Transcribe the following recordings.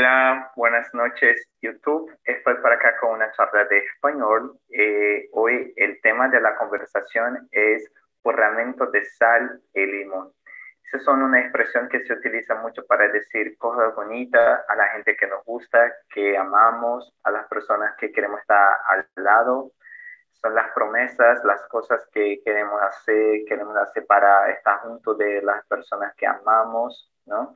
Hola, buenas noches YouTube. Estoy para acá con una charla de español. Eh, hoy el tema de la conversación es borramiento de sal y limón. Esa son una expresión que se utiliza mucho para decir cosas bonitas a la gente que nos gusta, que amamos, a las personas que queremos estar al lado. Son las promesas, las cosas que queremos hacer, queremos hacer para estar junto de las personas que amamos, ¿no?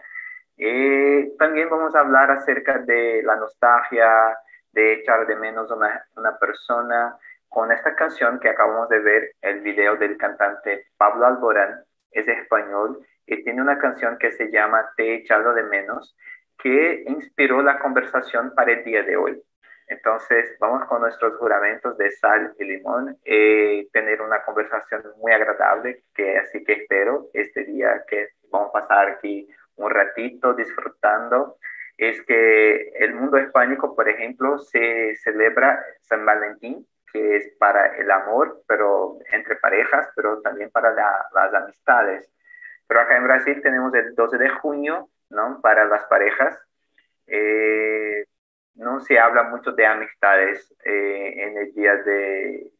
Eh, también vamos a hablar acerca de la nostalgia, de echar de menos una, una persona, con esta canción que acabamos de ver, el video del cantante Pablo Alborán, es español, y tiene una canción que se llama Te he echado de menos, que inspiró la conversación para el día de hoy. Entonces, vamos con nuestros juramentos de sal y limón, eh, tener una conversación muy agradable, que así que espero este día que vamos a pasar aquí un ratito disfrutando, es que el mundo hispánico, por ejemplo, se celebra San Valentín, que es para el amor, pero entre parejas, pero también para las amistades. Pero acá en Brasil tenemos el 12 de junio, ¿no? Para las parejas. Eh, no se habla mucho de amistades eh, en el día de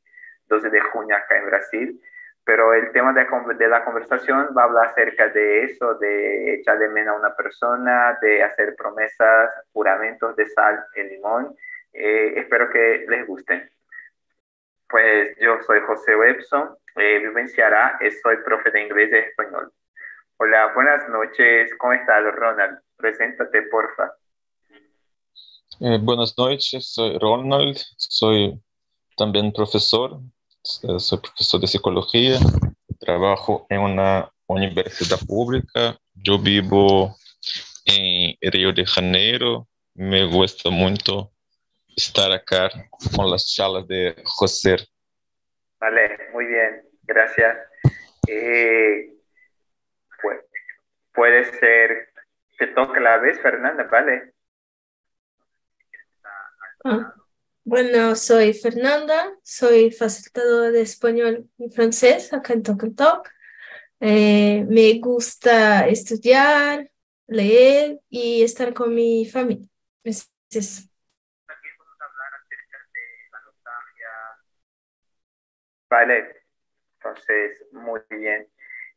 12 de junio acá en Brasil, pero el tema de, de, la conversación va a hablar acerca de eso, de echar de menos a una persona, de hacer promesas, juramentos de sal y limón. Eh, espero que les guste. Pues yo soy José Webson, eh, vivo en Ceará, soy profe de inglés y español. Hola, buenas noches, ¿cómo estás Ronald? Preséntate, porfa. Eh, buenas noches, soy Ronald, soy también profesor eh, soy profesor de psicología, trabajo en una universidad pública, yo vivo en Río de Janeiro, me gusta mucho estar acá con las charlas de José. Vale, muy bien, gracias. Eh, puede ser, que toque la vez, Fernanda, ¿vale? Ah. Bueno, soy Fernanda, soy facilitadora de español y francés acá en Tokentok. Eh, me gusta estudiar, leer y estar con mi familia. Es, También vamos a hablar acerca de la nostalgia. Vale, entonces, muy bien.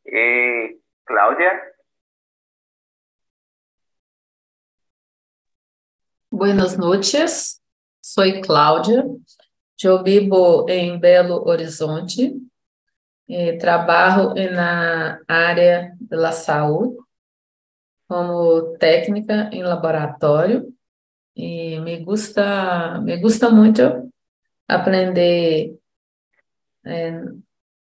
Eh, Claudia. Buenas noches. Soy Cláudia, vivo em Belo Horizonte, trabalho na área da saúde como técnica em laboratório e me gusta me gusta muito aprender eh,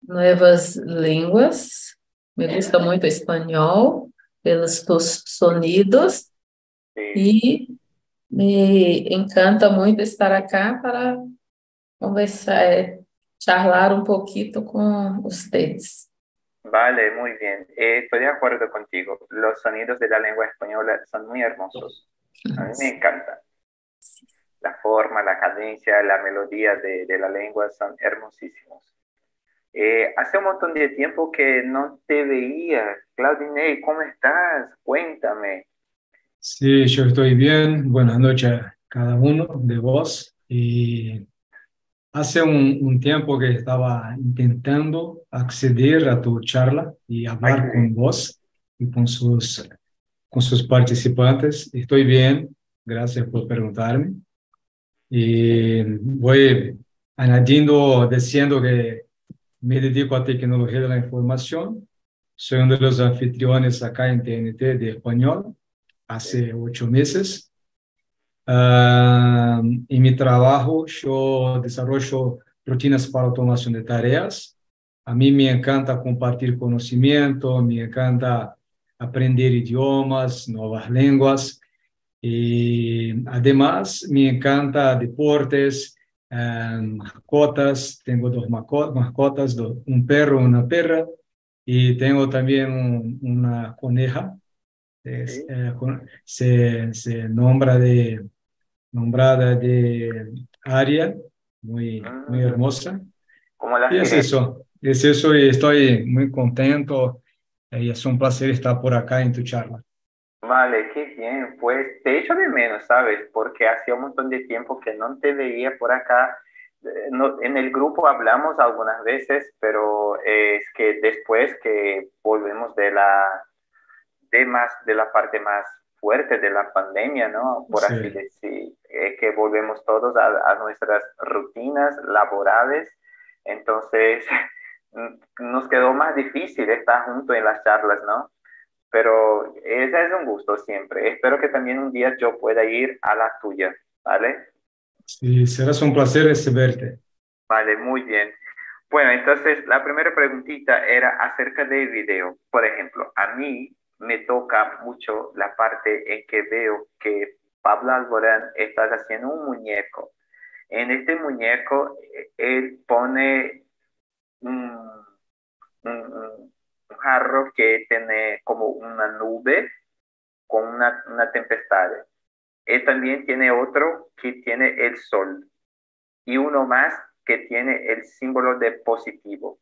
novas línguas. Me gusta muito espanhol pelos sonidos e me encanta muito estar acá para conversar, charlar un poquito con ustedes. Vale, muy bien. Eh, estoy de acuerdo contigo. Los sonidos de la lengua española son muy hermosos. A mí me encanta. La forma, la cadencia, la melodía de, de la lengua son hermosísimos. Eh, hace un montón de tiempo que no te veía. Claudine, ¿cómo estás? Cuéntame. Sí, yo estoy bien. Buenas noches a cada uno de vos. Y hace un, tiempo que estaba intentando acceder a tu charla y hablar con vos y con sus, con sus participantes. Estoy bien, gracias por preguntarme. Y voy añadiendo, diciendo que me dedico a tecnología de la información. Soy uno de los anfitriones acá en TNT de español hace ocho meses. Uh, en mi trabajo yo desarrollo rutinas para automación de tareas. A mí me encanta compartir conocimiento, me encanta aprender idiomas, nuevas lenguas. Y además me encanta deportes, um, mascotas. Tengo dos mascotas, un perro, una perra. Y tengo también un, una coneja es, eh, se, se, nombra de, nombrada de área, muy, muy ah. hermosa. y es eso, es eso y estoy muy contento y es un placer estar por acá en tu charla. Vale, qué bien. Pues te echo de menos, ¿sabes? Porque hacía un montón de tiempo que no te veía por acá. Eh, no- en el grupo hablamos algunas veces, pero es que después que volvemos de la, de más, de la parte más fuerte de la pandemia, ¿no? Por Sí. así decir, eh, que volvemos todos a, a nuestras rutinas laborales. Entonces, nos quedó más difícil estar juntos en las charlas, ¿no? Pero ese es un gusto siempre. Espero que también un día yo pueda ir a la tuya, ¿vale? Sí, será un placer recibirte. Vale, muy bien. Bueno, entonces la primera preguntita era acerca del video. Por ejemplo, a mí me toca mucho la parte en que veo que Pablo Alborán está haciendo un muñeco. En este muñeco, eh, él pone un, un- un- jarro que tiene como una nube con una, una tempestad. Él también tiene otro que tiene el sol y uno más que tiene el símbolo de positivo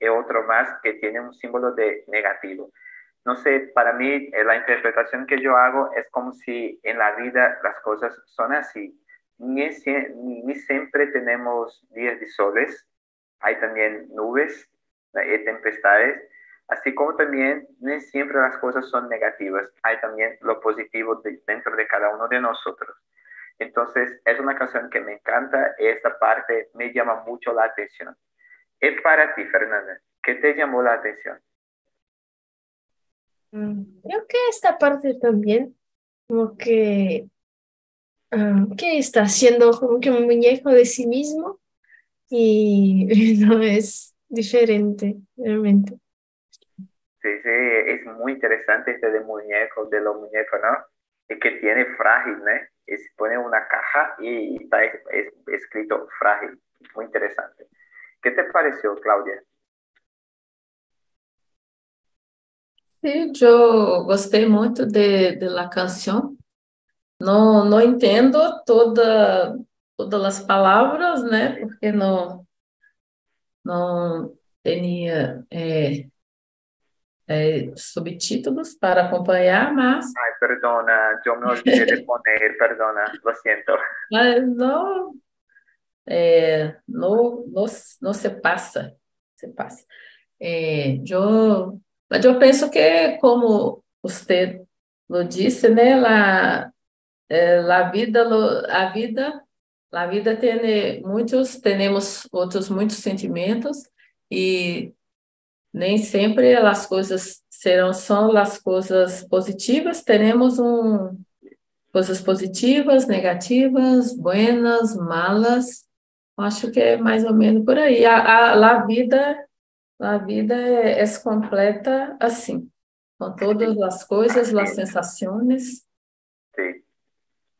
y otro más que tiene un símbolo de negativo. No sé, para mí eh, la interpretación que yo hago es como si en la vida las cosas son así. Ni, sie- ni- ni siempre tenemos días de soles, hay también nubes, eh, tempestades, así como también ni siempre las cosas son negativas, hay también lo positivo de- dentro de cada uno de nosotros. Entonces, es una canción que me encanta, esta parte me llama mucho la atención. Es para ti, Fernanda, ¿qué te llamó la atención? Mm, Creo que esta parte también, como que, ah, que está haciendo como que un muñeco de sí mismo y no es diferente, realmente. Sí, sí, es muy interesante este de muñeco, de los muñecos, ¿no? Y que tiene frágil, ¿no? Se pone una caja y está es- es- escrito frágil. Muy interesante. ¿Qué te pareció, Claudia? Sim, eu gostei muito de, de la canção. Não, não entendo toda, todas as palavras, né? Porque não, não tinha é, é, subtítulos para acompanhar, mas, Ay, perdona, yo me olvidé de poner, perdona, lo siento. mas não, é, não, não, não se passa, se passa. Eu, mas eu penso que, como você disse, né? La, Eh, la vida, a vida, la vida tiene muitos, temos outros muitos sentimentos e nem sempre as coisas serão só as coisas positivas, teremos um coisas positivas, negativas, buenas, malas. Acho que é mais ou menos por aí. A, a, a vida, a vida é, é completa assim, com todas as coisas, as sensações. Sí,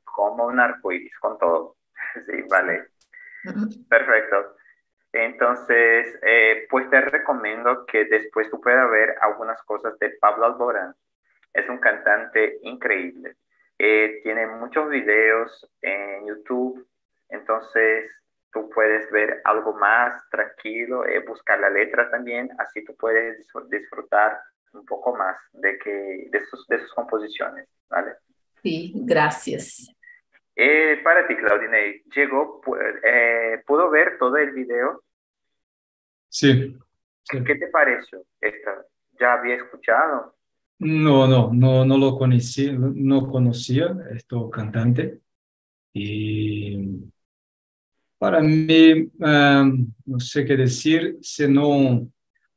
como un arcoíris, con todo. Sí, vale. Perfecto. Entonces, eh, pues te recomiendo que después tú puedas ver algunas cosas de Pablo Alborán. Es un cantante increíble. Eh, tiene muchos videos en YouTube, entonces tú puedes ver algo más tranquilo, eh, buscar la letra también, así tú puedes disfr- disfrutar un poco más de, que, de, sus, de sus composiciones, ¿vale? Sí, gracias. Eh, para ti, Claudine, llegó, eh, ¿pudo ver todo el video? Sí. sí. ¿Qué te pareció? Esta, ¿Ya había escuchado? No, no, no, no lo conocí, no conocía este cantante. Y para mí, um, no sé qué decir, sino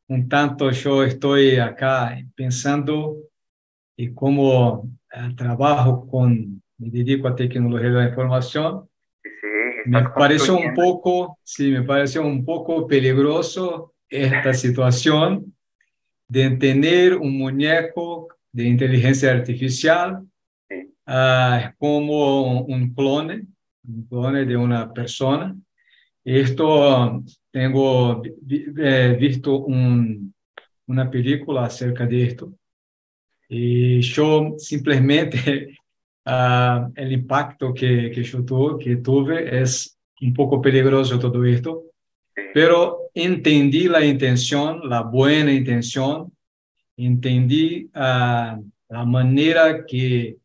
un tanto yo estoy acá pensando y como eh, trabajo con, me dedico a tecnología de la información, Sí, me pareció un poco, sí, me pareció un poco peligroso esta situación de tener un muñeco de inteligencia artificial ah, como un clone, clone de una persona. Esto tengo vi- vi- eh, visto un- una película acerca de esto. Y yo simplemente ah, el impacto que, que yo tuve, que tuve es un poco peligroso todo esto, pero entendí la intención, la buena intención, entendí ah, la manera que,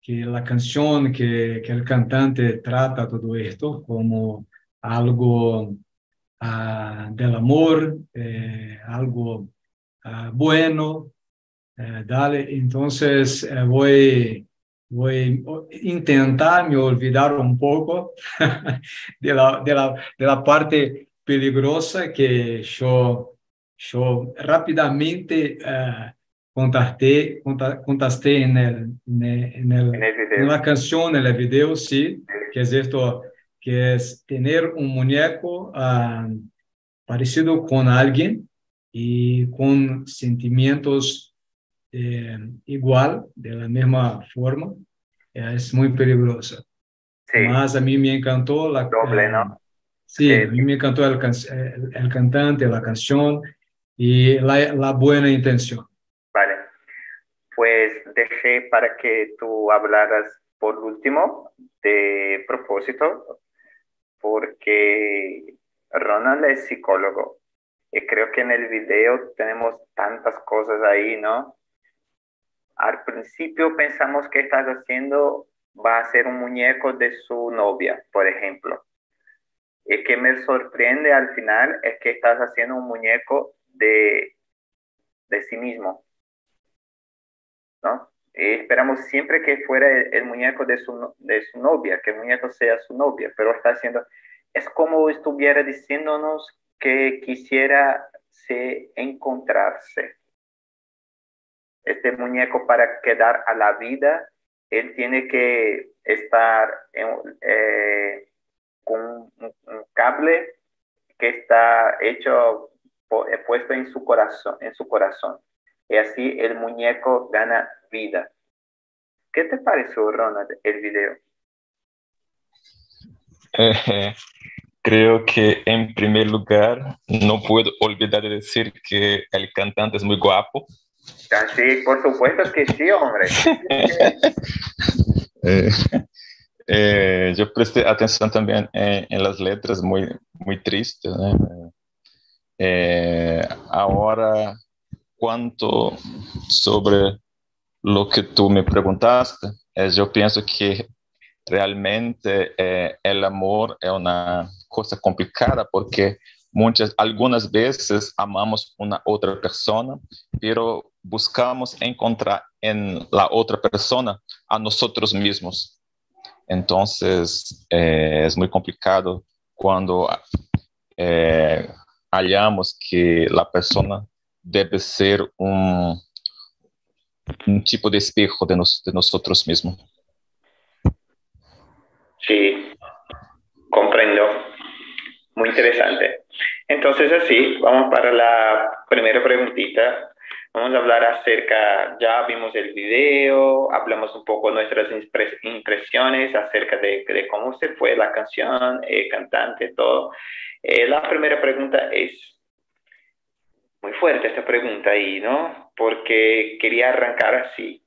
que la canción, que, que el cantante trata todo esto como algo uh, del amor, eh, algo uh, bueno. Eh, dale, entonces eh, voy, voy a intentar me olvidar un poco de, la, de, la, de la parte peligrosa que yo, yo rápidamente contacté, contacté en, el, en, el, en, el en, la canción, en el video, sí, que es esto que es tener un muñeco uh, parecido con alguien y con sentimientos eh, igual, de la misma forma, es muy peligrosa. Sí. Mas a mí me encantó la... Doble, ¿no? Sí, sí, a mí me encantó el, el, el cantante, la canción y la, la buena intención. Pues dejé para que tú hablaras por último de propósito porque Ronald es psicólogo y creo que en el video tenemos tantas cosas ahí, ¿no? Al principio pensamos que estás haciendo va a ser un muñeco de su novia, por ejemplo. Y que me sorprende al final es que estás haciendo un muñeco de, de sí mismo, ¿no? Y esperamos siempre que fuera el, muñeco de su, de su novia, que el muñeco sea su novia, pero está haciendo, es como estuviera diciéndonos que quisiera se encontrarse. Este muñeco para quedar a la vida, él tiene que estar eh, con un, cable que está hecho, puesto en su corazón, en su corazón. Y así el muñeco gana vida. ¿Qué te pareció, Ronald, el video? Eh, creo que en primer lugar no puedo olvidar de decir que el cantante es muy guapo. Ah, sí, por supuesto que sí, hombre. eh, eh, yo presté atención también en, en, las letras, muy, muy tristes. Eh, ahora, cuanto sobre lo que tú me preguntaste, es, yo pienso que realmente eh, el amor es una cosa complicada porque muchas, algunas veces amamos una otra persona, pero buscamos encontrar en la otra persona a nosotros mismos. Entonces eh, es muy complicado cuando eh, hallamos que la persona debe ser un, un tipo de espejo de, nos, de nosotros mismos. Sí, comprendo. Muy interesante. Entonces, así, vamos para la primera preguntita. Vamos a hablar acerca, ya vimos el video, hablamos un poco nuestras impresiones acerca de, de cómo se fue la canción, el cantante, todo. Eh, la primera pregunta es, muy fuerte esta pregunta ahí, ¿no? Porque quería arrancar así.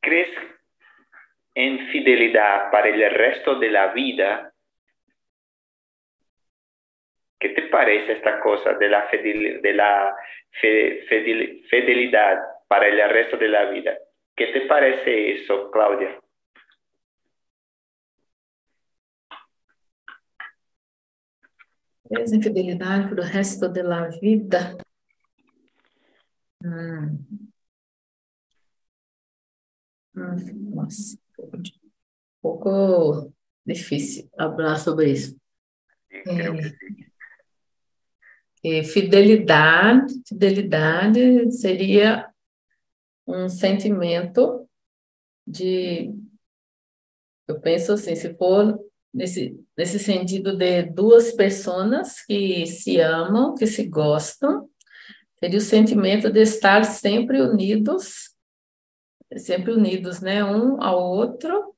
¿Crees en fidelidad para el resto de la vida? ¿Qué te parece esta cosa de la, de la fidelidad para el resto de la vida? ¿Qué te parece eso, Claudia? Essa infidelidade para o resto da vida. Hum. Hum, nossa, um pouco difícil falar sobre isso. É, fidelidade, fidelidade seria um sentimento de, eu penso assim, se for nesse, nesse sentido de duas pessoas que se amam, que se gostam, teria o sentimento de estar sempre unidos, sempre unidos, né, um ao outro,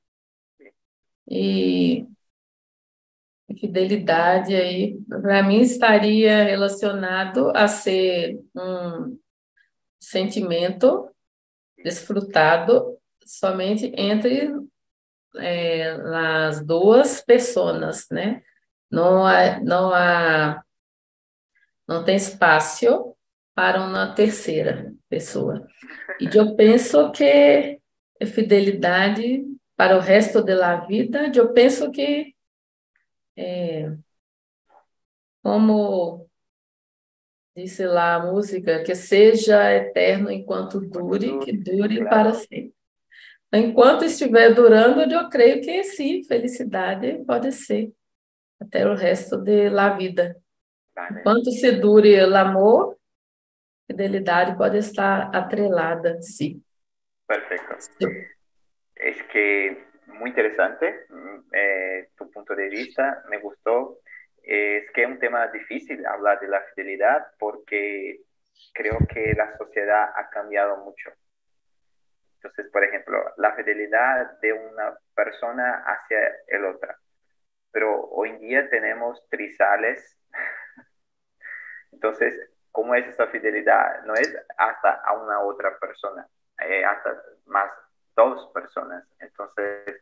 e fidelidade aí, para mim, estaria relacionado a ser um sentimento desfrutado somente entre é, as duas pessoas, né? Não há, não há, não tem espaço para uma terceira. pessoa. E eu penso que fidelidade para o resto da vida, eu penso que é, como disse lá a música, que seja eterno enquanto dure, que dure para sempre. Enquanto estiver durando, eu creio que sim, felicidade pode ser até o resto da vida. Enquanto se dure o amor, fidelidade pode estar atrelada, sim. Perfecto. Es que muy interesante eh, tu punto de vista, me gustó. Es que es un tema difícil hablar de la fidelidad porque creo que la sociedad ha cambiado mucho. Entonces, por ejemplo, la fidelidad de una persona hacia el otra. Pero hoy en día tenemos trizales. Entonces, ¿cómo es esa fidelidad? No es hasta a una otra persona, eh, hasta más dos personas. Entonces,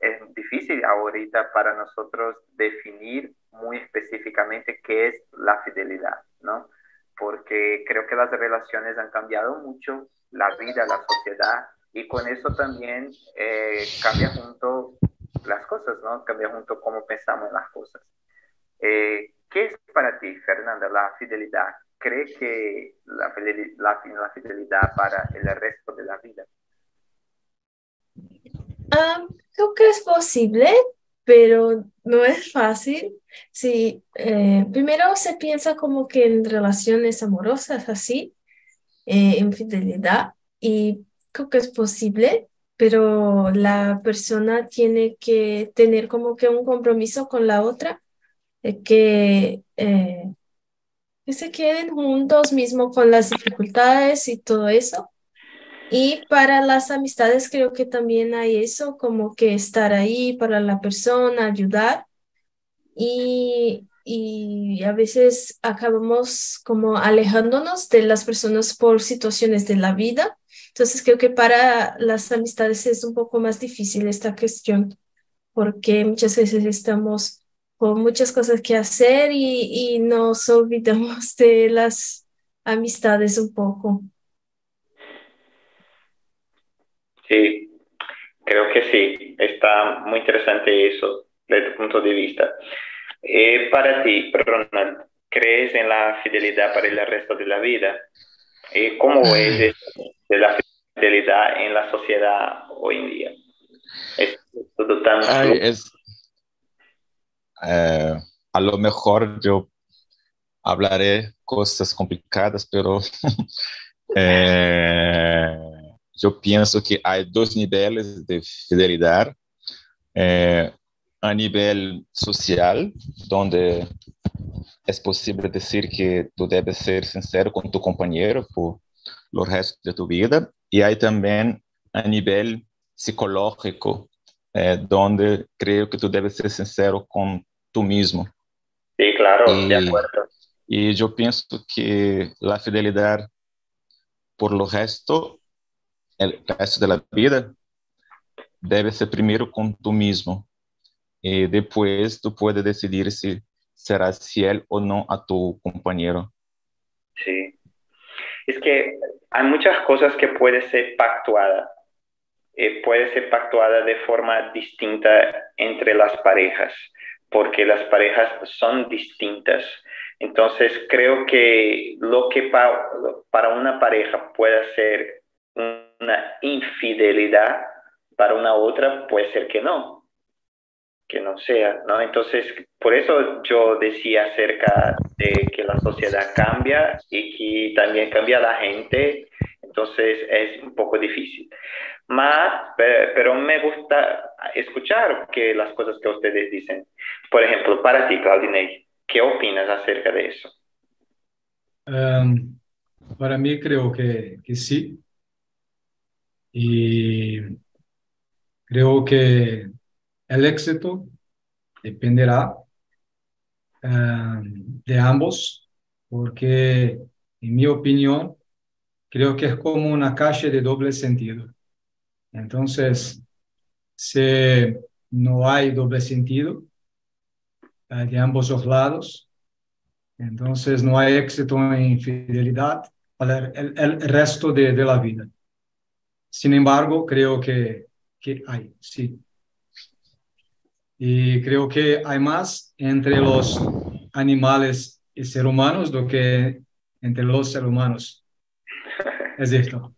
es difícil ahorita para nosotros definir muy específicamente qué es la fidelidad, ¿no? Porque creo que las relaciones han cambiado mucho, la vida, la sociedad, y con eso también eh, cambia junto las cosas, ¿no? Cambia junto cómo pensamos en las cosas. Eh, ¿Qué es para ti, Fernanda, la fidelidad? ¿Cree que la, la, fidelidad para el resto de la vida? Ah, creo que es posible, pero no es fácil. Sí, eh, primero se piensa como que en relaciones amorosas así, eh, en fidelidad, y creo que es posible, pero la persona tiene que tener como que un compromiso con la otra, que, eh, que se queden juntos mismo con las dificultades y todo eso. Y para las amistades creo que también hay eso, como que estar ahí para la persona, ayudar. Y, y a veces acabamos como alejándonos de las personas por situaciones de la vida. Entonces creo que para las amistades es un poco más difícil esta cuestión, porque muchas veces estamos con muchas cosas que hacer y, y nos olvidamos de las amistades un poco. Sí, creo que sí, está muy interesante eso tu punto de vista. Eh, para ti, Ronald, ¿crees en la fidelidad para el resto de la vida? Eh, ¿Cómo es de la fidelidad en la sociedad hoy en día? Es todo tan... Eh, a lo mejor yo hablaré cosas complicadas, pero yo pienso que hay dos niveles de fidelidad. Eh, a nivel social, donde es posible decir que tú debes ser sincero con tu compañero por los restos de tu vida. Y hay también a nivel psicológico, eh, donde creo que tú debes ser sincero con tú mismo. Sí, claro, de acuerdo. Y yo pienso que la fidelidad por lo resto el resto de la vida debe ser primero con tú mismo y después tú puedes decidir si serás fiel o no a tu compañero. Sí, es que hay muchas cosas que pueden ser pactuadas. Eh, puede ser pactuada de forma distinta entre las parejas, porque las parejas son distintas. Entonces, creo que lo que para una pareja puede ser una infidelidad para una otra, puede ser que no, que no sea, ¿no? Entonces, por eso yo decía acerca de que la sociedad cambia y que también cambia la gente, entonces es un poco difícil. Más, pero me gusta escuchar que las cosas que ustedes dicen. Por ejemplo, para ti, Claudine, ¿qué opinas acerca de eso? Um, para mí creo que, que sí, y creo que el éxito dependerá em, de ambos, porque en mi opinión creo que es como una calle de doble sentido. Entonces, si no hay doble sentido eh, de ambos lados, entonces no hay éxito en fidelidad para el, el resto de, de, la vida. Sin embargo, creo que, que hay, sí. Y creo que hay más entre los animales y seres humanos do que entre los seres humanos. Es esto.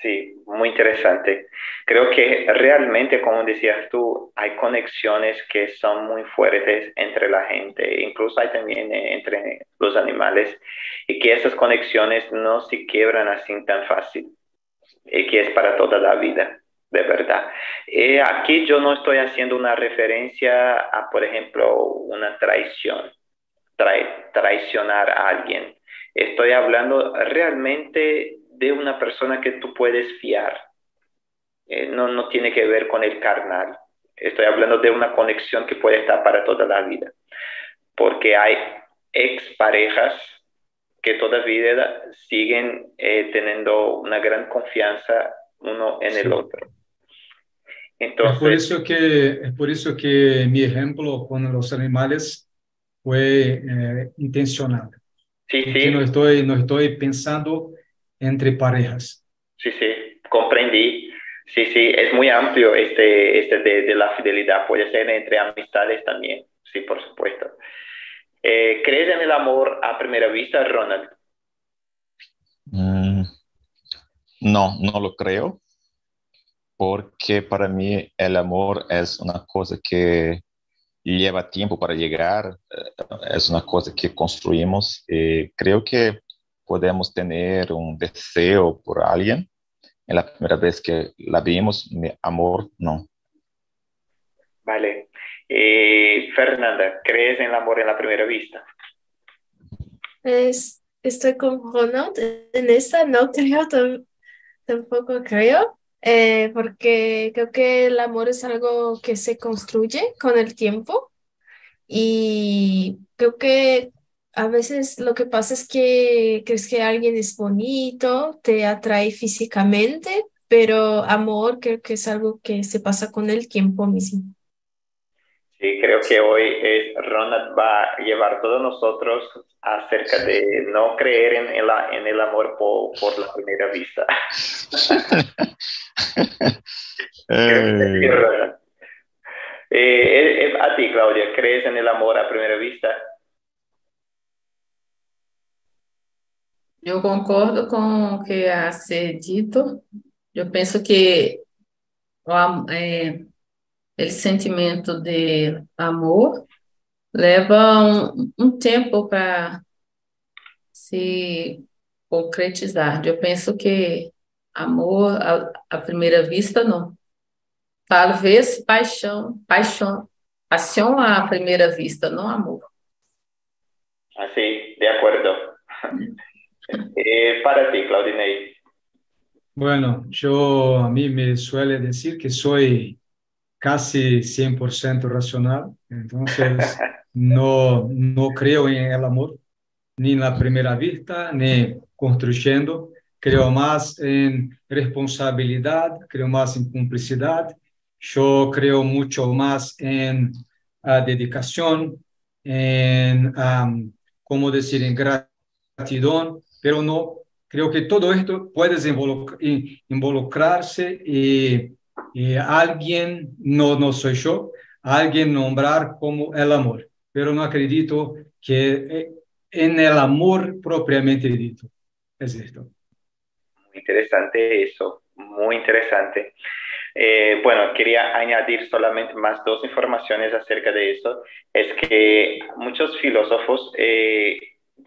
Sí, muy interesante. Creo que realmente, como decías tú, hay conexiones que son muy fuertes entre la gente, incluso hay también entre los animales, y que esas conexiones no se quiebran así tan fácil, y que es para toda la vida, de verdad. Eh, aquí yo no estoy haciendo una referencia a, por ejemplo, una traición, traicionar a alguien. Estoy hablando realmente de una persona que tú puedes fiar. Eh, no, no tiene que ver con el carnal. Estoy hablando de una conexión que puede estar para toda la vida. Porque hay exparejas que todavía siguen eh, teniendo una gran confianza uno en el otro. Entonces, es por eso que es por eso que mi ejemplo con los animales fue eh, intencional. Sí, sí. No estoy no estoy pensando entre parejas. Sí, sí, comprendí. Sí, sí, es muy amplio este, este de, la fidelidad, puede ser entre amistades también, sí, por supuesto. Eh, ¿Crees en el amor a primera vista, Ronald? Mm, no, no lo creo, porque para mí el amor es una cosa que lleva tiempo para llegar, eh, es una cosa que construimos. y creo que podemos tener un deseo por alguien en la primera vez que la vimos, mi amor, no. Vale. Eh, Fernanda, ¿crees en el amor en la primera vista? Es, estoy con Ronald en esta, no creo, tampoco creo, eh, porque creo que el amor es algo que se construye con el tiempo y creo que a veces lo que pasa es que crees que alguien es bonito, te atrae físicamente, pero amor creo que es algo que se pasa con el tiempo mismo. Sí, creo que hoy es, Ronald va a llevar todos nosotros acerca de no creer en el, en el amor por, por la primera vista. eh, eh, a ti, Claudia, ¿crees en el amor a primera vista? Eu concordo com o que a ser dito. Eu penso que é, esse sentimento de amor leva um, um tempo para se concretizar. Eu penso que amor à, à primeira vista não. Talvez paixão, paixão, paixão à primeira vista, não amor. Assim, de acordo. Eh, para ti, Claudinei. Bueno, yo a mí me suele decir que soy casi 100% racional, entonces no, no creo en el amor, ni en la primera vista, ni construyendo. Creo más en responsabilidad, creo más en complicidad, yo creo mucho más en uh, dedicación, en, um, ¿cómo decir?, en gratitud, pero no, creo que todo esto puede involucrarse y, y, alguien, no, no soy yo, alguien nombrar como el amor, pero no acredito que eh, en el amor propiamente dicho. Es esto. Muy interesante eso, muy interesante. Eh, bueno, quería añadir solamente más dos informaciones acerca de eso. Es que muchos filósofos eh,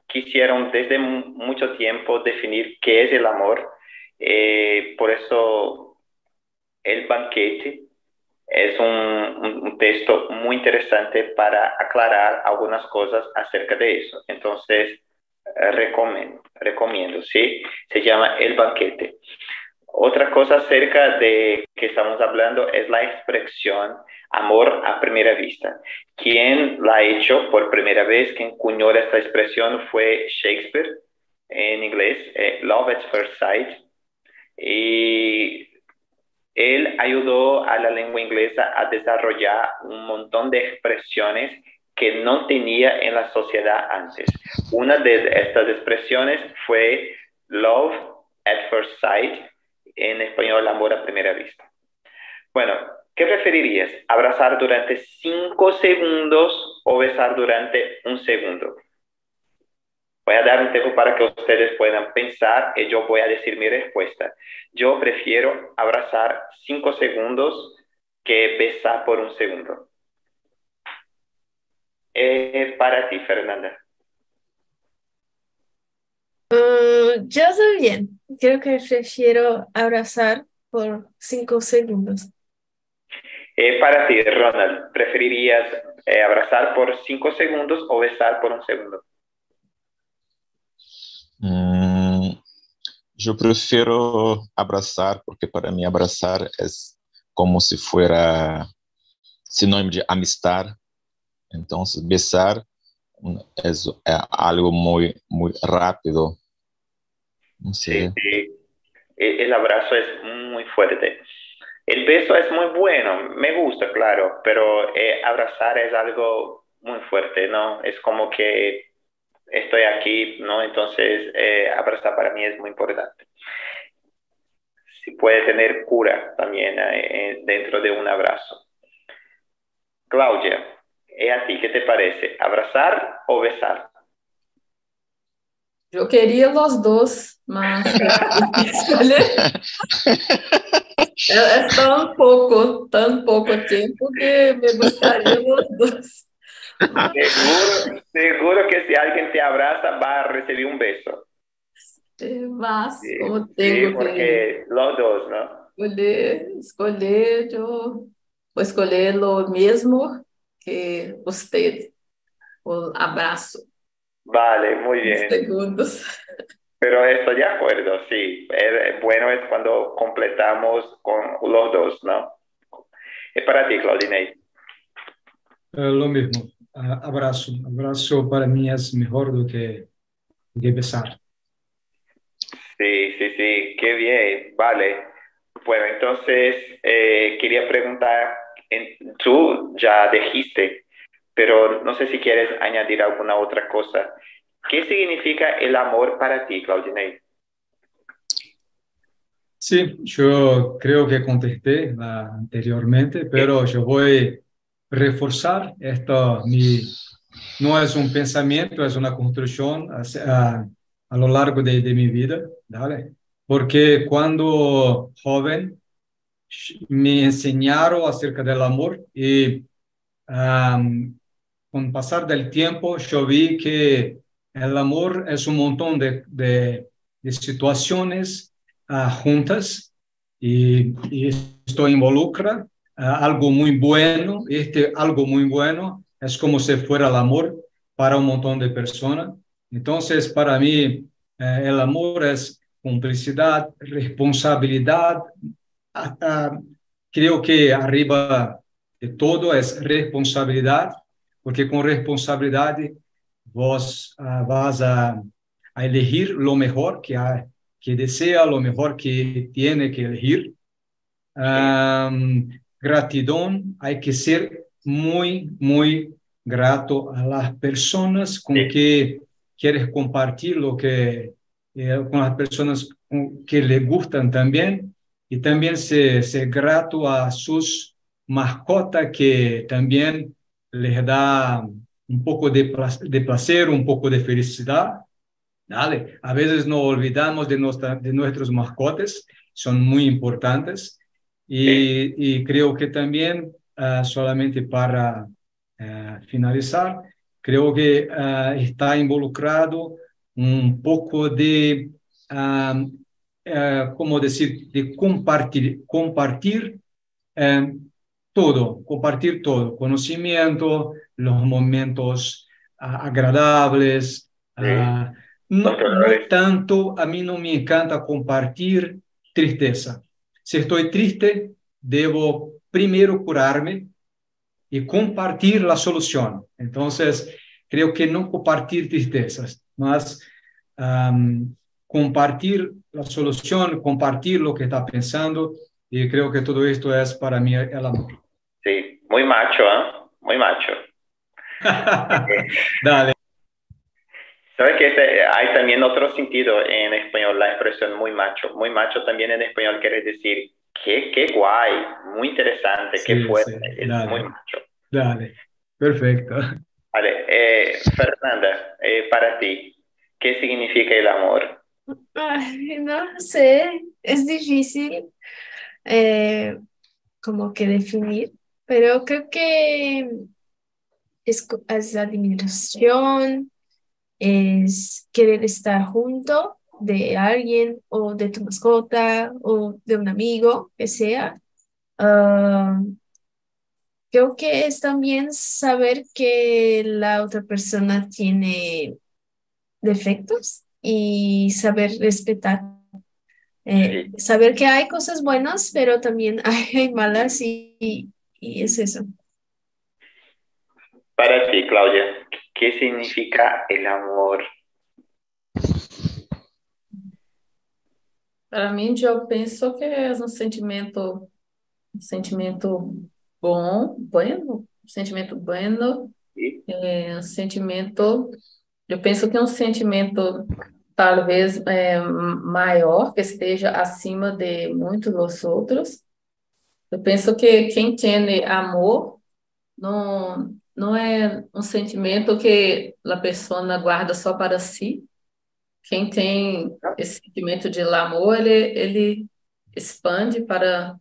quisieron desde mucho tiempo definir qué es el amor. Eh, por eso el banquete es un, texto muy interesante para aclarar algunas cosas acerca de eso. Entonces, eh, recomiendo, recomiendo, ¿sí? Se llama El banquete. Otra cosa acerca de que estamos hablando es la expresión amor a primera vista. Quien la ha hecho por primera vez, quien cuñó esta expresión fue Shakespeare, en inglés, eh, Love at First Sight. Y él ayudó a la lengua inglesa a desarrollar un montón de expresiones que no tenía en la sociedad antes. Una de estas expresiones fue love at first sight, en español amor a primera vista. Bueno, ¿qué preferirías? ¿Abrazar durante cinco segundos o besar durante un segundo? Voy a dar un tiempo para que ustedes puedan pensar y yo voy a decir mi respuesta. Yo prefiero abrazar cinco segundos que besar por un segundo. Eh, para ti, Fernanda. Uh, yo soy bien. Creo que prefiero abrazar por cinco segundos. Eh, para ti, Ronald, ¿preferirías eh, abrazar por cinco segundos o besar por un segundo? Mm, yo prefiero abrazar porque para mí abrazar es como si fuera sinónimo de amistad. Entonces, besar es, algo muy, muy rápido. Sí, sí, e, el abrazo es muy fuerte. El beso es muy bueno, me gusta, claro, pero eh, abrazar es algo muy fuerte, ¿no? Es como que estoy aquí, ¿no? Entonces, eh, abrazar para mí es muy importante. Si puede tener cura también eh, dentro de un abrazo. Claudia, ¿es a ti qué te parece? ¿Abrazar o besar? Yo quería los dos, mas es tan poco, tan poco tiempo que me gustaría los dos. Seguro, seguro que si alguien te abraza va a recibir un beso. Más, como tengo sí, porque los dos, ¿no? Escolher, escolher, yo voy a escolher lo mismo que usted, o abrazo. Vale, muy bien. Segundos. Pero estoy de acuerdo, sí. bueno es cuando completamos con los dos, ¿no? Es para ti, Claudinei. Eh, lo mismo. Abrazo. Abrazo para mí es mejor do que, que besar. Sí, sí, sí, qué bien, vale. Bueno, entonces eh, quería preguntar, tú ya dijiste, pero no sé si quieres añadir alguna otra cosa. ¿Qué significa el amor para ti, Claudinei? Sí, yo creo que contesté anteriormente, pero yo voy reforzar esto. Mi, no es un pensamiento, es una construcción a, a lo largo de, mi vida, ¿vale? Porque cuando joven me enseñaron acerca del amor y con pasar del tiempo yo vi que el amor es un montón de, de, de situaciones uh, juntas y, y esto involucra algo muy bueno, este algo muy bueno es como si fuera el amor para un montón de personas. Entonces, para mí, eh, el amor es complicidad, responsabilidad. creo que arriba de todo es responsabilidad, porque con responsabilidad vos uh, vas a, a, elegir lo mejor que, hay, que desea, lo mejor que tiene que elegir. Um, gratidão, hay que ser muy, muy grato a las personas con sí. que quieres compartir lo que, eh, con las personas que le gustan también, y también ser, ser grato a sus mascotas que también les da un poco de, de placer, un poco de felicidad. ¿vale? A veces no olvidamos de, nuestra, de nuestros mascotas, son muy importantes. Y, y creo que también, uh, solamente para uh, finalizar, creo que uh, está involucrado un poco de, ¿cómo decir?, de compartir, compartir todo, compartir todo, conocimiento, los momentos agradables. Sí. No, no tanto, a mí no me encanta compartir tristeza. Si estoy triste, debo primero curarme y compartir la solución. Entonces, creo que no compartir tristezas, más um, compartir la solución, compartir lo que está pensando. Y creo que todo esto es para mí el amor. Sí, muy macho, ¿eh? Muy macho. Dale. ¿Sabes que este, hay también otro sentido en español, la expresión muy macho? Muy macho también en español quiere decir, qué, qué guay, muy interesante, qué fuerte, es muy macho. Dale, perfecto. Vale, eh, Fernanda, eh, para ti, ¿qué significa el amor? no sé, es difícil eh, como que definir, pero creo que es, es admiración, es querer estar junto de alguien o de tu mascota o de un amigo, que sea. Ah, creo que es también saber que la otra persona tiene defectos y saber respetar. Eh, saber que hay cosas buenas, pero también hay malas y, y, es eso. Para ti, Claudia, ¿qué significa el amor? Para mim, eu penso que é um sentimento, um sentimento bom, bueno, um sentimento bueno, é um sentimento eu penso que um sentimento talvez é, maior, que esteja acima de muitos dos outros. Eu penso que quem tem amor não, não é um sentimento que a pessoa guarda só para si. Quem tem esse sentimento de amor, ele, ele expande para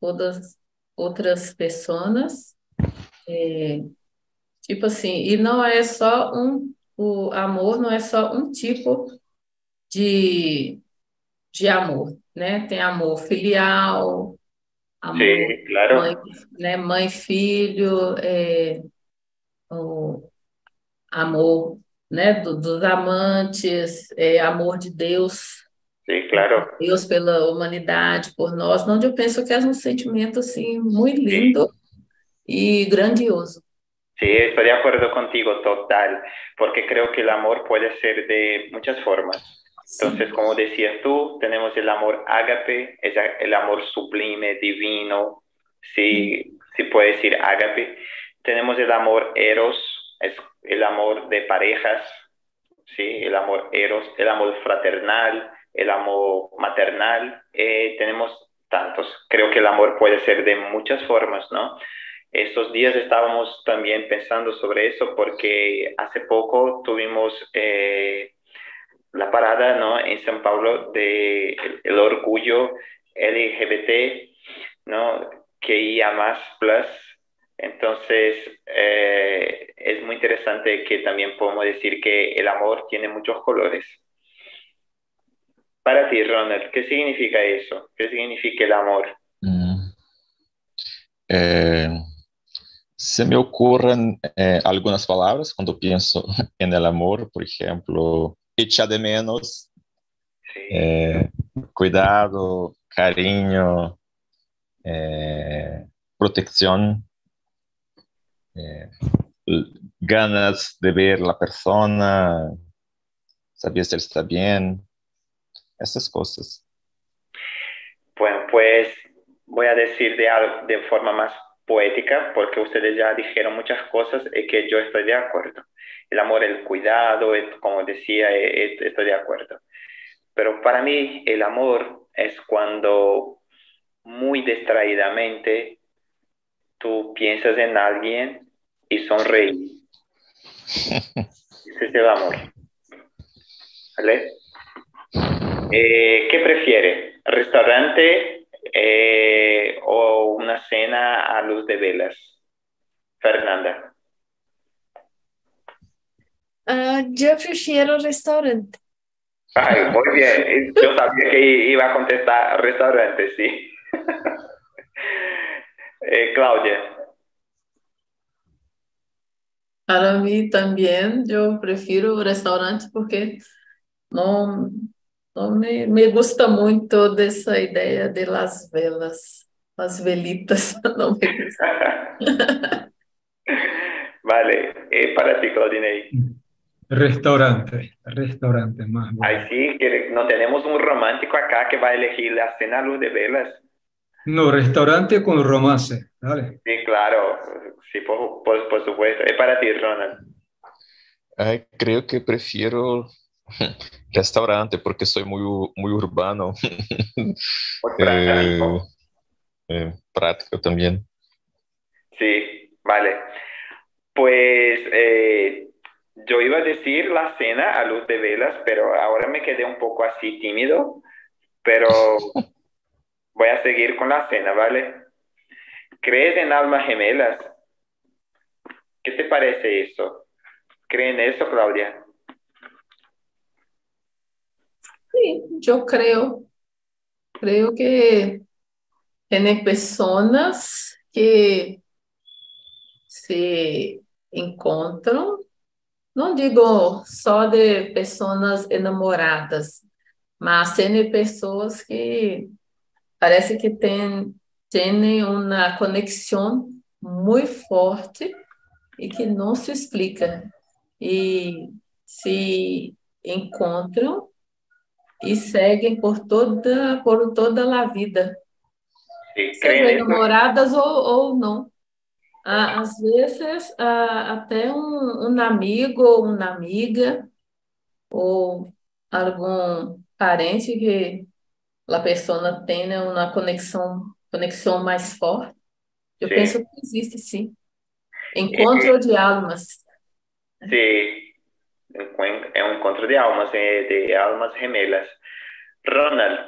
todas outras pessoas. É, tipo assim, e não é só um o amor não é só um tipo de, de amor, né? Tem amor filial, amor Sim, claro. mãe, né? mãe filho, é, o amor né? Do, dos amantes, é, amor de Deus. Sim, claro. Deus pela humanidade, por nós, onde eu penso que é um sentimento assim muito lindo Sim. e grandioso. Sí, estoy de acuerdo contigo, total, porque creo que el amor puede ser de muchas formas. Entonces, como decías tú, tenemos el amor ágape, el amor sublime, divino, si, si puede decir ágape. Tenemos el amor eros, es el amor de parejas, ¿sí? el amor eros, el amor fraternal, el amor maternal. Eh, tenemos tantos. Creo que el amor puede ser de muchas formas, ¿no? Estos días estábamos también pensando sobre eso porque hace poco tuvimos eh, la parada ¿no? en San Pablo de el, orgullo LGBT, ¿no? que más plus. Entonces, eh, es muy interesante que también podemos decir que el amor tiene muchos colores. Para ti, Ronald, ¿qué significa eso? ¿Qué significa el amor? Mm. Eh, se me ocurren eh, algunas palabras cuando pienso en el amor, por ejemplo, echa de menos, eh, cuidado, cariño, eh, ganas de ver la persona, saber si está bien, esas cosas. Bueno, pues voy a decir de, de forma más poética, porque ustedes ya dijeron muchas cosas y que yo estoy de acuerdo. El amor, el cuidado, como decía, estoy de acuerdo. Pero para mí el amor es cuando muy distraídamente tú piensas en alguien y sonreí. Ese es el amor. ¿Vale? Eh, ¿Qué prefiere? ¿Restaurante eh, o una cena a luz de velas? Fernanda. Uh, yo prefiero restaurante. Ay, muy bien. Yo sabía que iba a contestar restaurante, sí. Eh, Claudia. Para mí también, yo prefiero restaurante porque no, Não me, me gusta muito dessa ideia de las velas, las velitas, não me gusta. vale, eh, para ti, Claudinei. Restaurante, restaurante más. Bueno. Ay, sí, que no tenemos un romántico acá que va a elegir la cena a luz de velas. No, restaurante con romance, ¿vale? Sí, claro, sí, por, por, por supuesto. Es para ti, Ronald. Ay, creo que prefiero restaurante porque soy muy, muy urbano. Muy práctico. Eh, eh, práctico también. Sí, vale. Pues eh, yo iba a decir la cena a luz de velas, pero ahora me quedé un poco así tímido, pero voy a seguir con la cena, ¿vale? ¿Crees en almas gemelas? ¿Qué te parece eso? ¿Creen eso, Claudia? Sí, yo creo. Creo que tiene personas que se encontram, não digo só de pessoas enamoradas, mas tem pessoas que parece que têm, têm uma conexão muito forte e que não se explica. E se encontram e seguem por toda, por toda a vida. Sejam namoradas ou, ou não. Às vezes, até um, um amigo ou uma amiga, ou algum parente que a pessoa tenha uma conexão, conexão mais forte. Eu Sim. penso que existe, sim. Encontro de almas. Encuen- es un encuentro de almas, eh, de almas gemelas. Ronald,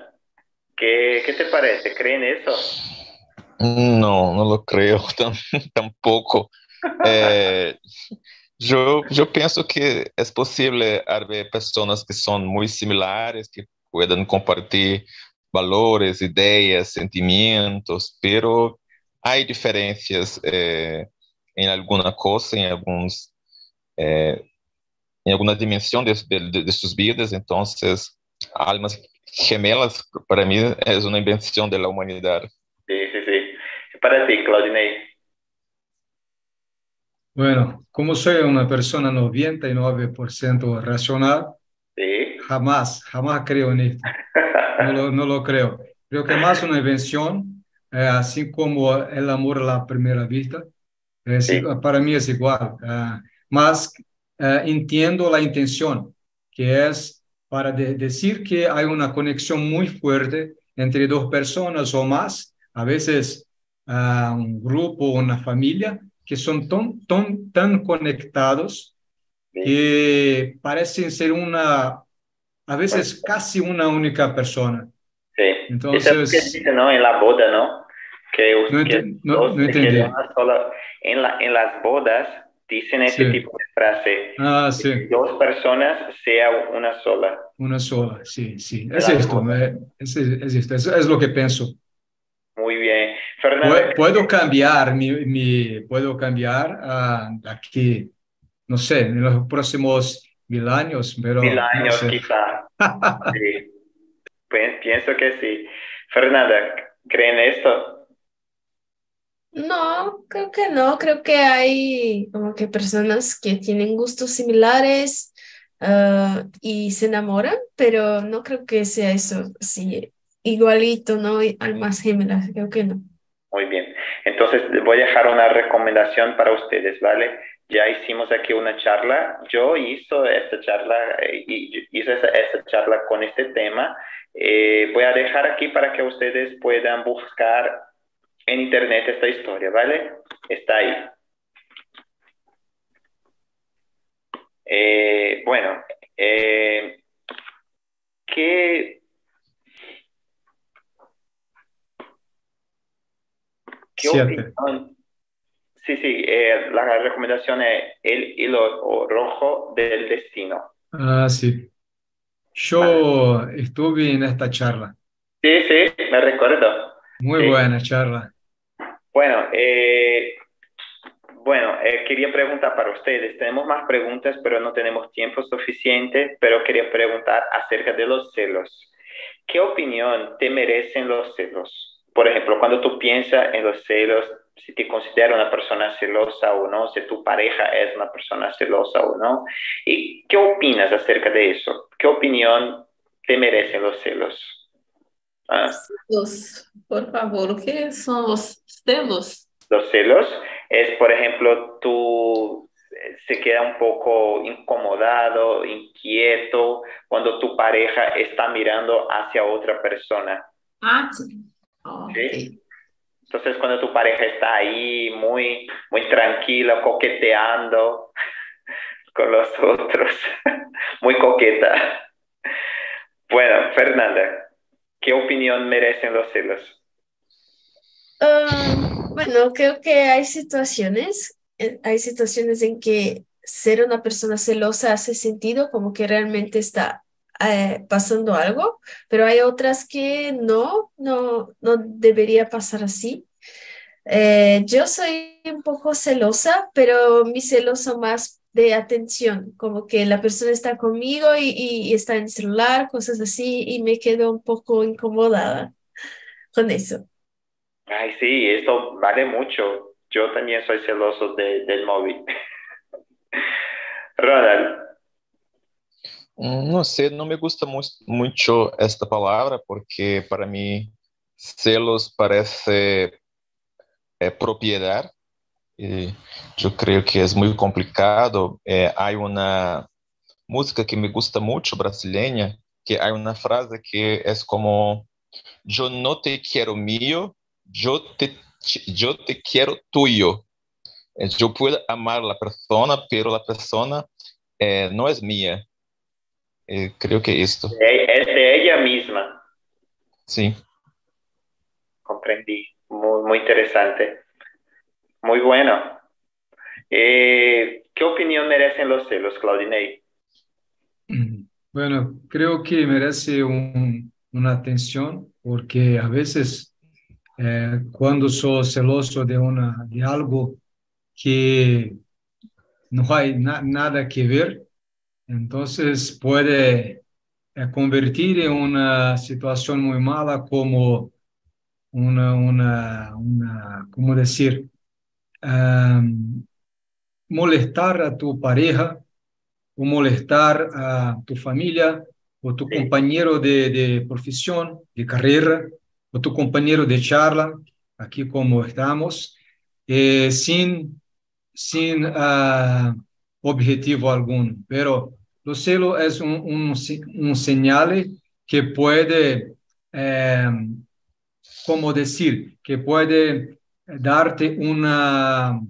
¿qué, qué te parece? ¿Creen eso? No, no lo creo tam- tampoco. Eh, yo, yo pienso que es posible haber personas que son muy similares, que puedan compartir valores, ideas, sentimientos, pero hay diferencias eh, en alguna cosa, en algunos, eh, en alguna dimensión de, de- de sus vidas. Entonces, almas gemelas para mí es una invención de la humanidad. Sí, sí, sí. Para ti, Claudinei. Bueno, como soy una persona 99% racional, Sí. jamás, jamás creo en esto. No lo, no lo creo. Creo que más una invención, eh, así como el amor a la primera vista, es Sí. igual- para mí es igual. Ah, más eh, entiendo la intención, que es para de- decir que hay una conexión muy fuerte entre dos personas o más, a veces ah, un grupo, una familia, que son tan, tan, tan conectados Sí. que parecen ser una, a veces casi una única persona. Sí. Entonces- Eso es lo que dice, ¿no? En la boda, ¿no? Que, No que enten- no- no entendí. sola- en, la, en las bodas dicen ese Sí. tipo de frase. Ah, sí, Dos personas sea una sola. una sola, sí, sí. Es esto, es, es esto, es, es lo que pienso. Muy bien. Fernando, Pu- Puedo cambiar, mi, mi- puedo cambiar ah, aquí, no sé, en los próximos mil años, pero mil no años sé. quizá. Sí. Pi- Pienso que sí. Fernanda, ¿creen esto? No, creo que no, creo que hay como que personas que tienen gustos similares ah, y se enamoran, pero no creo que sea eso así igualito, ¿no? Almas gemelas, creo que no. Muy bien. Entonces, voy a dejar una recomendación para ustedes, ¿vale? Ya hicimos aquí una charla. Yo hice esta charla, eh, y- hice esta charla con este tema. Eh, voy a dejar aquí para que ustedes puedan buscar en internet esta historia, ¿vale? Está ahí. Eh, bueno, eh, ¿qué, qué opinión? Sí, sí, eh, la recomendación es el hilo rojo del destino. Ah, sí. Yo estuve en esta charla. Sí, sí, me recuerdo. Muy Sí. buena charla. Bueno, eh, bueno, eh, quería preguntar para ustedes. Tenemos más preguntas, pero no tenemos tiempo suficiente. Pero quería preguntar acerca de los celos. ¿Qué opinión te merecen los celos? Por ejemplo, cuando tú piensas en los celos, si te consideras una persona celosa o no, si tu pareja es una persona celosa o no. ¿Y qué opinas acerca de eso? ¿Qué opinión te merecen los celos? Ah. por favor, ¿qué son los celos? Los celos es, por ejemplo, tú eh, se queda un poco incomodado, inquieto cuando tu pareja está mirando hacia otra persona. Ah, sí. ¿Sí? Entonces, cuando tu pareja está ahí muy, muy tranquila, coqueteando con los otros, muy coqueta. Bueno, Fernanda, ¿qué opinión merecen los celos? Ah, bueno, creo que hay situaciones, eh, hay situaciones en que ser una persona celosa hace sentido, como que realmente está eh, pasando algo, pero hay otras que no, no, no debería pasar así. Eh, yo soy un poco celosa, pero mi celoso más de atención, como que la persona está conmigo y, y, está en el celular, cosas así, y me quedo un poco incomodada con eso. Ay, sí, esto vale mucho. Yo también soy celoso de, del móvil. Ronald. Mm, no sé, no me gusta mu mucho esta palabra porque para mí celos parece eh, propiedad y yo creo que es muy complicado. Eh, hay una música que me gusta mucho, brasileña, que hay una frase que es como, yo no te quiero mío, yo te, yo te quiero tuyo. Eh, yo puedo amar a la persona, pero la persona eh, no es mía. creo que esto. Es de ella misma. Sí. Comprendí. Muy, muy interesante. Muy bueno. Eh, ¿Qué opinión merecen los celos, Claudinei? Bueno, creo que merece una atención porque a veces eh, cuando soy celoso de, una, de algo que no hay nada que ver, entonces puede eh, convertir en una situación muy mala como una, una, una ¿cómo decir? molestar a tu pareja o molestar a tu familia o tu compañero de, de, profesión, de carrera, o tu compañero de charla, aquí como estamos, eh, sin, sin uh, objetivo alguno. Pero lo celo es un, un, un señal que puede, eh, como decir, que puede darte una,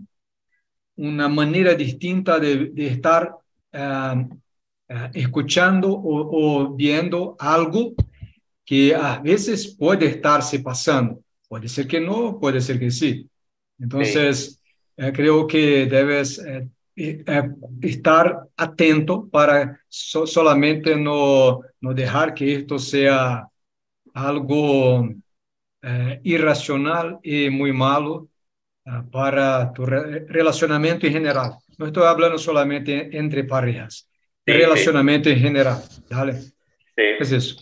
una manera distinta de, de estar uh, uh, escuchando o, o, viendo algo que a veces puede estarse pasando. Puede ser que no, puede ser que sí. Entonces, sí. Uh, creo que debes eh, eh, estar atento para so, solamente no, no dejar que esto sea algo eh, irracional y muy malo uh, para tu re relacionamiento en general. No estoy hablando solamente entre parejas, sí, relacionamiento sí. en general. ¿vale? Sí. Es eso.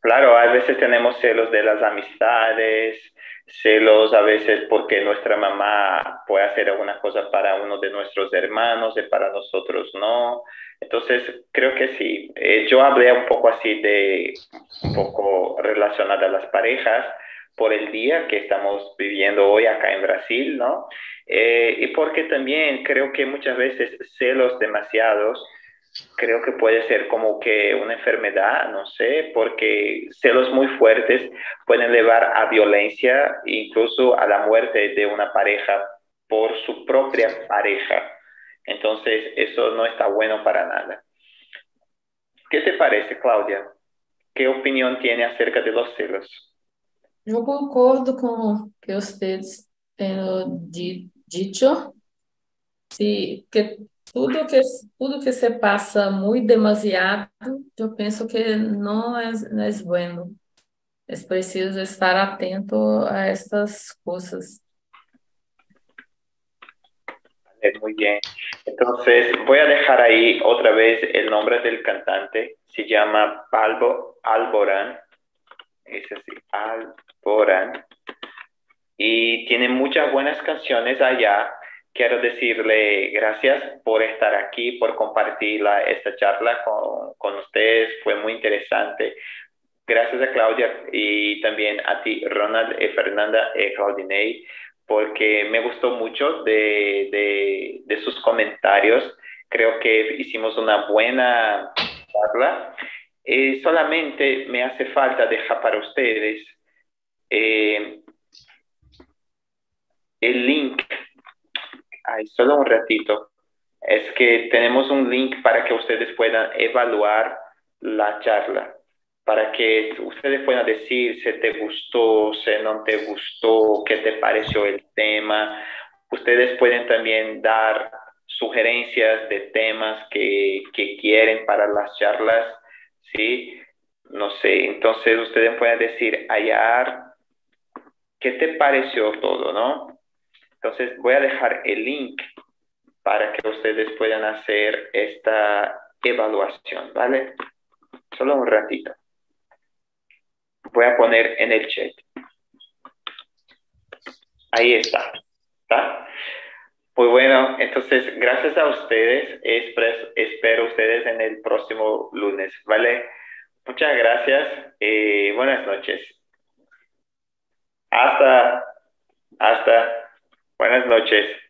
Claro, a veces tenemos celos de las amistades, celos a veces porque nuestra mamá puede hacer alguna cosa para uno de nuestros hermanos y para nosotros no. Entonces, creo que sí. Eh, yo hablé un poco así de, un poco relacionada a las parejas, por el día que estamos viviendo hoy acá en Brasil, ¿no? Eh, y porque también creo que muchas veces celos demasiados, creo que puede ser como que una enfermedad, no sé, porque celos muy fuertes pueden llevar a violencia, incluso a la muerte de una pareja por su propia pareja. Entonces, eso no está bueno para nada. ¿Qué te parece, Claudia? ¿Qué opinión tiene acerca de los celos? Eu concordo com o que vocês têm dito. Se, que tudo que tudo que se passa muito demasiado, eu penso que não é, não é bueno. É preciso estar atento a estas coisas. Muy bien. Entonces, voy a dejar ahí otra vez el nombre del cantante. Se llama Palbo Alborán. Es así, Alborán. Y tiene muchas buenas canciones allá. Quiero decirle gracias por estar aquí, por compartir la, esta charla con, con ustedes. Fue muy interesante. gracias a Claudia y también a ti, Ronald, y Fernanda, y Claudinei, porque me gustó mucho de, de, de, sus comentarios. Creo que hicimos una buena charla. Eh, solamente me hace falta dejar para ustedes eh, el link. Ay, solo un ratito. Es que tenemos un link para que ustedes puedan evaluar la charla para que ustedes puedan decir si te gustó, si no te gustó, qué te pareció el tema. Ustedes pueden también dar sugerencias de temas que, que quieren para las charlas, ¿sí? No sé, entonces ustedes pueden decir, Ayar, ¿qué te pareció todo, no? Entonces voy a dejar el link para que ustedes puedan hacer esta evaluación, ¿vale? Solo un ratito voy a poner en el chat. Ahí está. ¿Está? Pues bueno, entonces, gracias a ustedes. Espero, ustedes en el próximo lunes, ¿vale? Muchas gracias. y buenas noches. Hasta, hasta. Buenas noches.